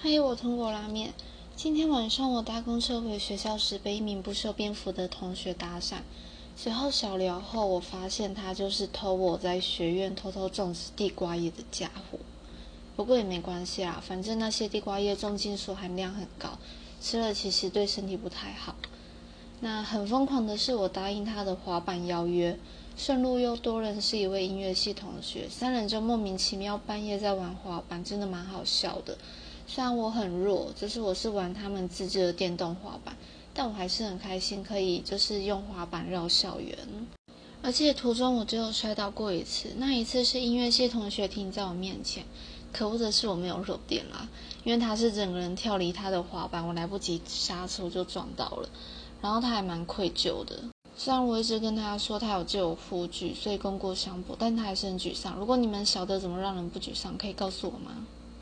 嗨，我通过拉面。今天晚上我搭公车回学校时，被一名不修边幅的同学搭讪。随后小聊后，我发现他就是偷我在学院偷偷种植地瓜叶的家伙。不过也没关系啦，反正那些地瓜叶重金属含量很高，吃了其实对身体不太好。那很疯狂的是，我答应他的滑板邀约，顺路又多认识一位音乐系同学，三人就莫名其妙半夜在玩滑板，真的蛮好笑的。虽然我很弱，就是我是玩他们自制的电动滑板，但我还是很开心，可以就是用滑板绕校园。而且途中我只有摔倒过一次，那一次是音乐系同学停在我面前，可恶的是我没有肉垫啦，因为他是整个人跳离他的滑板，我来不及刹车就撞到了，然后他还蛮愧疚的。虽然我一直跟他说他有借我护具，所以功过相补，但他还是很沮丧。如果你们晓得怎么让人不沮丧，可以告诉我吗？